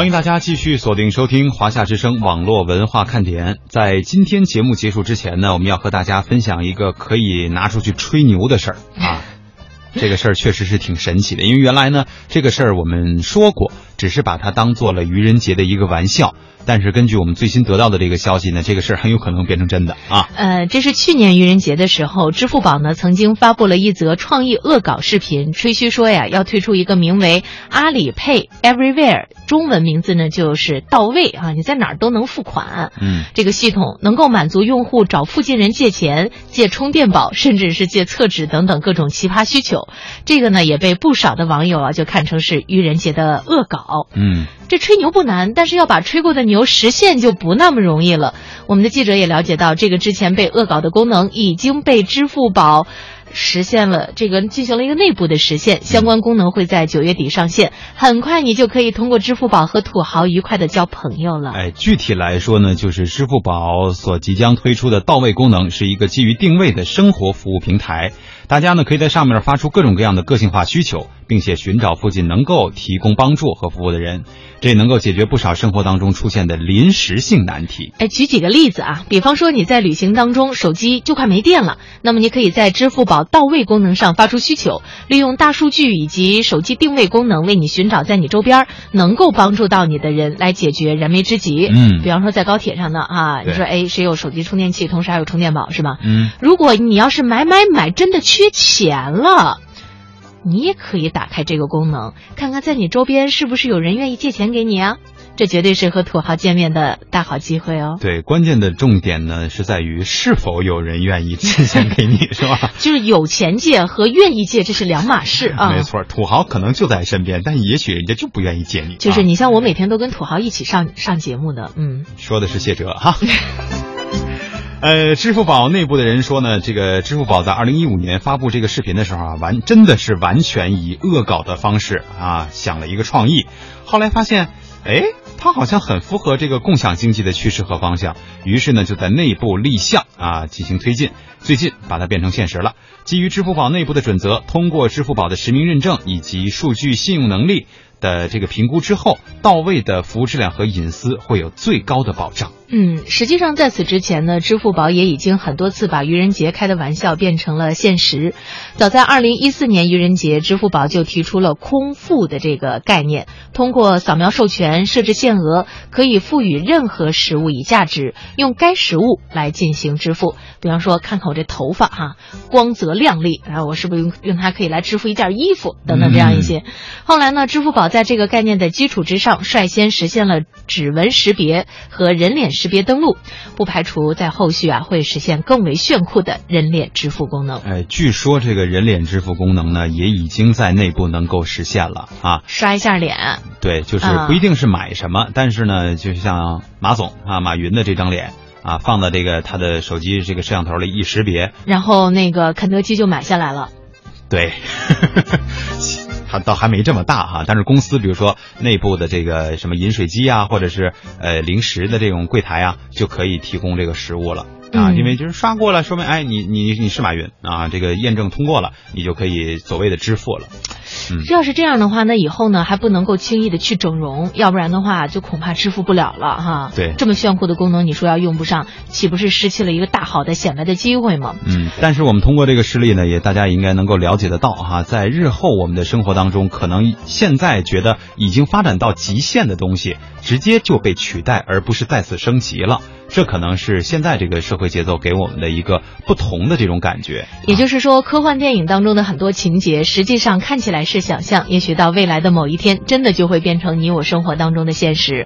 欢迎大家继续锁定收听华夏之声网络文化看点。在今天节目结束之前呢，我们要和大家分享一个可以拿出去吹牛的事儿啊。这个事儿确实是挺神奇的，因为原来呢，这个事儿我们说过，只是把它当做了愚人节的一个玩笑。但是根据我们最新得到的这个消息呢，这个事儿很有可能变成真的啊。呃，这是去年愚人节的时候，支付宝呢曾经发布了一则创意恶搞视频，吹嘘说呀要推出一个名为阿里 Pay Everywhere，中文名字呢就是到位啊，你在哪儿都能付款。嗯，这个系统能够满足用户找附近人借钱、借充电宝，甚至是借厕纸等等各种奇葩需求。这个呢也被不少的网友啊就看成是愚人节的恶搞。嗯。这吹牛不难，但是要把吹过的牛实现就不那么容易了。我们的记者也了解到，这个之前被恶搞的功能已经被支付宝实现了，这个进行了一个内部的实现，相关功能会在九月底上线。很快你就可以通过支付宝和土豪愉快的交朋友了。哎，具体来说呢，就是支付宝所即将推出的到位功能，是一个基于定位的生活服务平台。大家呢可以在上面发出各种各样的个性化需求，并且寻找附近能够提供帮助和服务的人，这也能够解决不少生活当中出现的临时性难题。哎，举几个例子啊，比方说你在旅行当中手机就快没电了，那么你可以在支付宝到位功能上发出需求，利用大数据以及手机定位功能为你寻找在你周边能够帮助到你的人，来解决燃眉之急。嗯，比方说在高铁上呢啊，你说哎谁有手机充电器，同时还有充电宝是吧？嗯，如果你要是买买买真的缺。缺钱了，你也可以打开这个功能，看看在你周边是不是有人愿意借钱给你啊？这绝对是和土豪见面的大好机会哦。对，关键的重点呢是在于是否有人愿意借钱给你，是吧？就是有钱借和愿意借这是两码事啊。没错，土豪可能就在身边，但也许人家就不愿意借你。就是你像我每天都跟土豪一起上上节目的，嗯，说的是谢哲哈。呃，支付宝内部的人说呢，这个支付宝在二零一五年发布这个视频的时候啊，完真的是完全以恶搞的方式啊想了一个创意，后来发现，哎，它好像很符合这个共享经济的趋势和方向，于是呢就在内部立项啊进行推进，最近把它变成现实了。基于支付宝内部的准则，通过支付宝的实名认证以及数据信用能力。的这个评估之后，到位的服务质量和隐私会有最高的保障。嗯，实际上在此之前呢，支付宝也已经很多次把愚人节开的玩笑变成了现实。早在二零一四年愚人节，支付宝就提出了空付的这个概念，通过扫描授权、设置限额，可以赋予任何实物以价值，用该实物来进行支付。比方说，看看我这头发哈，光泽亮丽，然后我是不是用用它可以来支付一件衣服等等这样一些。后来呢，支付宝在这个概念的基础之上，率先实现了指纹识别和人脸识别登录，不排除在后续啊会实现更为炫酷的人脸支付功能。哎，据说这个人脸支付功能呢，也已经在内部能够实现了啊，刷一下脸。对，就是不一定是买什么，但是呢，就像马总啊，马云的这张脸。啊，放到这个他的手机这个摄像头里一识别，然后那个肯德基就买下来了。对，他倒还没这么大哈，但是公司比如说内部的这个什么饮水机啊，或者是呃零食的这种柜台啊，就可以提供这个食物了啊，因为就是刷过了，说明哎你你你是马云啊，这个验证通过了，你就可以所谓的支付了。这要是这样的话，那以后呢还不能够轻易的去整容，要不然的话就恐怕支付不了了哈。对，这么炫酷的功能，你说要用不上，岂不是失去了一个大好的显摆的机会吗？嗯，但是我们通过这个事例呢，也大家也应该能够了解得到哈，在日后我们的生活当中，可能现在觉得已经发展到极限的东西，直接就被取代，而不是再次升级了。这可能是现在这个社会节奏给我们的一个不同的这种感觉。也就是说，科幻电影当中的很多情节，实际上看起来还是想象，也许到未来的某一天，真的就会变成你我生活当中的现实。